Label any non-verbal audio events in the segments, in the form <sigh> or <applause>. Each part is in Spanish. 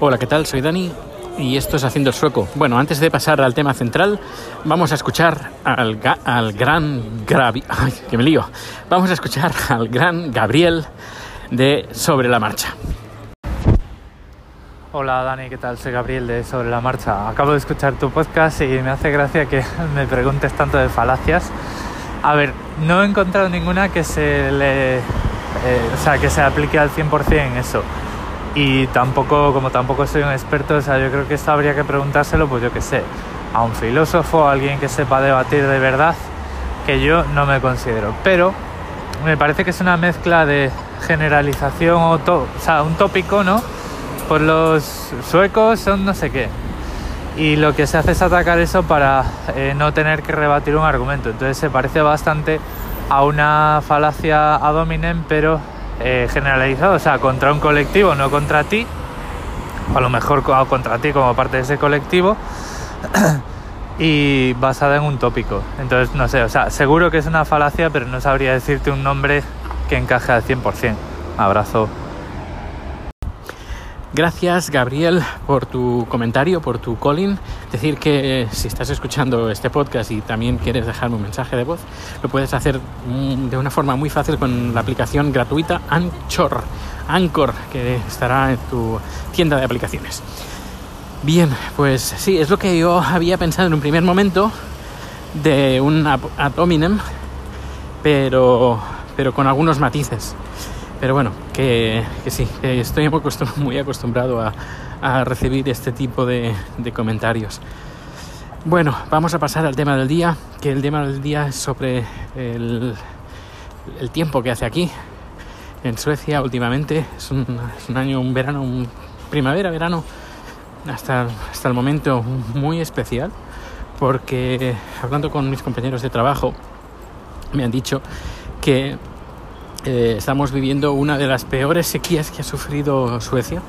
Hola, ¿qué tal? Soy Dani y esto es Haciendo el Sueco. Bueno, antes de pasar al tema central, vamos a escuchar al, al gran <laughs> que me lío. Vamos a escuchar al gran Gabriel de Sobre la Marcha. Hola Dani, ¿qué tal? Soy Gabriel de Sobre la Marcha. Acabo de escuchar tu podcast y me hace gracia que <laughs> me preguntes tanto de falacias. A ver, no he encontrado ninguna que se le, eh, o sea, que se aplique al 100% en eso. Y tampoco, como tampoco soy un experto, o sea, yo creo que esto habría que preguntárselo, pues yo qué sé, a un filósofo, a alguien que sepa debatir de verdad, que yo no me considero. Pero me parece que es una mezcla de generalización o, o sea, un tópico, ¿no? Pues los suecos son no sé qué. Y lo que se hace es atacar eso para eh, no tener que rebatir un argumento. Entonces se parece bastante a una falacia ad hominem, pero eh, generalizado, o sea, contra un colectivo, no contra ti. O a lo mejor co- contra ti como parte de ese colectivo. <clears throat> y basada en un tópico. Entonces, no sé, o sea, seguro que es una falacia, pero no sabría decirte un nombre que encaje al 100%. Abrazo. Gracias, Gabriel, por tu comentario, por tu calling. Decir que eh, si estás escuchando este podcast y también quieres dejarme un mensaje de voz, lo puedes hacer mm, de una forma muy fácil con la aplicación gratuita Anchor, Anchor, que estará en tu tienda de aplicaciones. Bien, pues sí, es lo que yo había pensado en un primer momento de un ad hominem, pero, pero con algunos matices. Pero bueno, que, sí, <laughs> estoy muy acostum- muy acostumbrado a, recibir este tipo de, comentarios. Bueno, vamos a pasar al tema del día, que el tema del día es sobre el, tiempo que hace aquí, en Suecia últimamente. Es un, es un año, un verano, un primavera, verano, hasta, hasta el momento muy especial, porque hablando con mis compañeros de trabajo, me han dicho que eh, estamos viviendo una de las peores sequías que ha sufrido Suecia.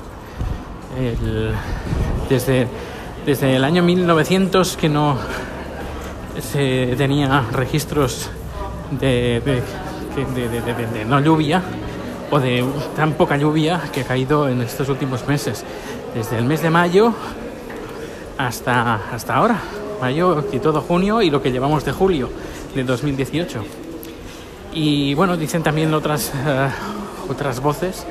Desde, desde el año 1900 que no se tenía registros de- de no lluvia o de tan poca lluvia que ha caído en estos últimos meses. Desde el mes de mayo hasta, hasta ahora. Mayo y todo junio y lo que llevamos de julio de 2018. Y bueno, dicen también otras, eh, otras voces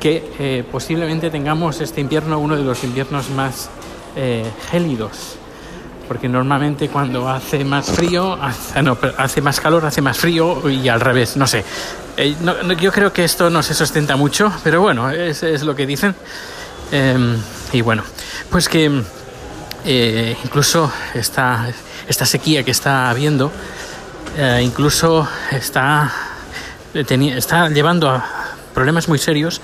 que eh, posiblemente tengamos este invierno uno de los inviernos más eh, gélidos. Porque normalmente cuando hace más frío, hace, no, hace más calor, hace más frío y al revés, no sé. Eh, no- no- yo creo que esto no se sustenta mucho, pero bueno, es, es lo que dicen. Em, y bueno, pues que eh, incluso esta, esta sequía que está habiendo, eh, incluso está, eh, está llevando a problemas muy serios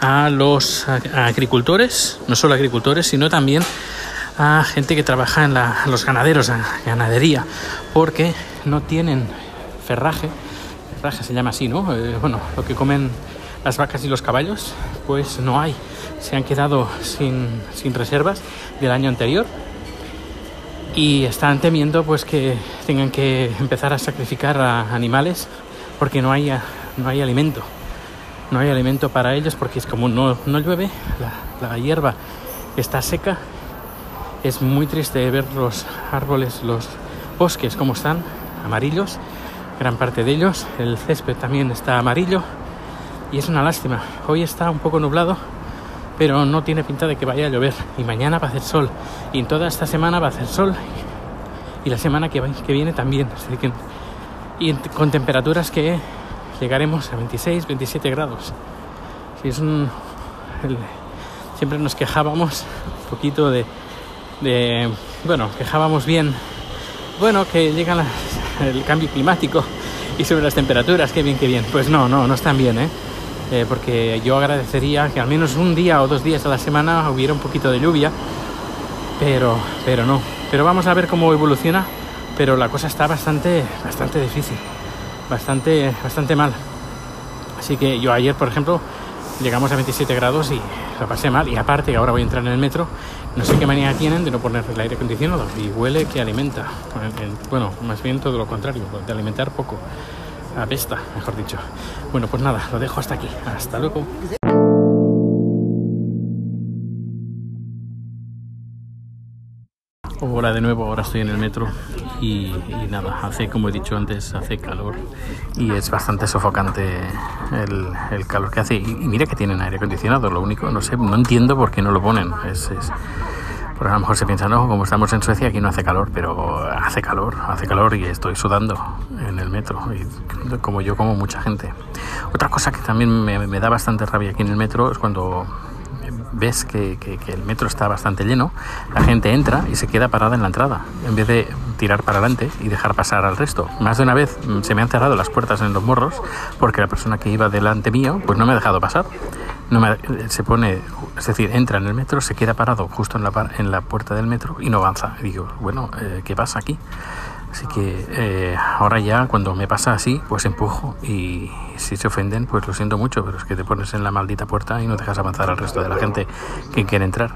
a los agricultores, no solo agricultores, sino también a gente que trabaja en la- los ganaderos, ganadería, porque no tienen ferraje, ferraje se llama así, ¿no? Eh, bueno, lo que comen las vacas y los caballos, pues no hay. Se han quedado sin, sin reservas del año anterior y están temiendo pues que tengan que empezar a sacrificar a animales porque no hay, no hay alimento. No hay alimento para ellos porque es como no, no llueve, la, la hierba está seca. Es muy triste ver los árboles, los bosques como están, amarillos, gran parte de ellos. El césped también está amarillo y es una lástima. Hoy está un poco nublado, pero no tiene pinta de que vaya a llover. Y mañana va a hacer sol. Y en toda esta semana va a hacer sol. Y la semana que, va- viene también. Así que- y con temperaturas que llegaremos a 26, 27 grados. Sí, es siempre nos quejábamos un poquito de, Bueno, quejábamos bien. Bueno, que llega el cambio climático y sobre las temperaturas, qué bien, qué bien. Pues no, no, no están bien, ¿eh? Eh, porque yo agradecería que al menos un día o dos días a la semana hubiera un poquito de lluvia, pero, pero no. Pero vamos a ver cómo evoluciona, pero la cosa está bastante, bastante difícil, bastante, bastante mal. Así que yo ayer, por ejemplo, llegamos a 27 grados y lo pasé mal. Y aparte, ahora voy a entrar en el metro, no sé qué manía tienen de no poner el aire acondicionado y huele que alimenta. Bueno, más bien todo lo contrario, de alimentar poco. A apesta, mejor dicho. Bueno, pues nada, lo dejo hasta aquí. Hasta luego. Hola de nuevo, ahora estoy en el metro y, nada, hace como he dicho antes, hace calor y es bastante sofocante el, calor que hace. Y, mira que tienen aire acondicionado, lo único, no sé, no entiendo por qué no lo ponen porque a lo mejor se piensa, no, como estamos en Suecia aquí no hace calor, pero hace calor, hace calor y estoy sudando en el metro, y como yo, como mucha gente. Otra cosa que también me, me da bastante rabia aquí en el metro es cuando ves que, el metro está bastante lleno, la gente entra y se queda parada en la entrada, en vez de tirar para adelante y dejar pasar al resto. Más de una vez mm, se me han cerrado las puertas en los morros porque la persona que iba delante mío pues no me ha dejado pasar. No me, se pone, es decir, entra en el metro, se queda parado justo en la, en la puerta del metro y no avanza. Y digo, bueno, eh, ¿qué pasa aquí? Así que eh, ahora ya cuando me pasa así, pues empujo y si se ofenden, pues lo siento mucho, pero es que te pones en la maldita puerta y no dejas avanzar al resto de la gente que quiere entrar.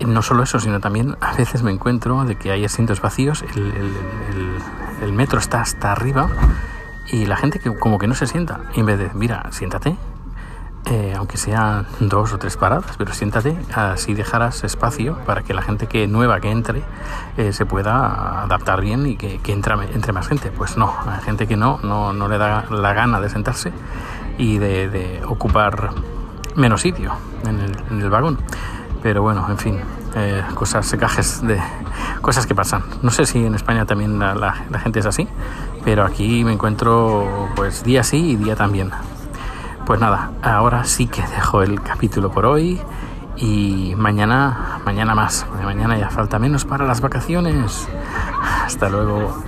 No solo eso, sino también a veces me encuentro de que hay asientos vacíos, el, el metro está hasta arriba y la gente que como que no se sienta. Y en vez de, mira, siéntate, eh, aunque sean dos o tres paradas, pero siéntate, así dejarás espacio para que la gente que nueva que entre eh, se pueda adaptar bien y que, entre, más gente. Pues no, hay gente que no, no, le da la gana de sentarse y de, ocupar menos sitio en el, vagón. Pero bueno, en fin, eh, cosas, de cosas que pasan. No sé si en España también la, la gente es así, pero aquí me encuentro pues día sí y día también. Pues nada, ahora sí que dejo el capítulo por hoy y mañana, mañana más. Mañana ya falta menos para las vacaciones. Hasta luego.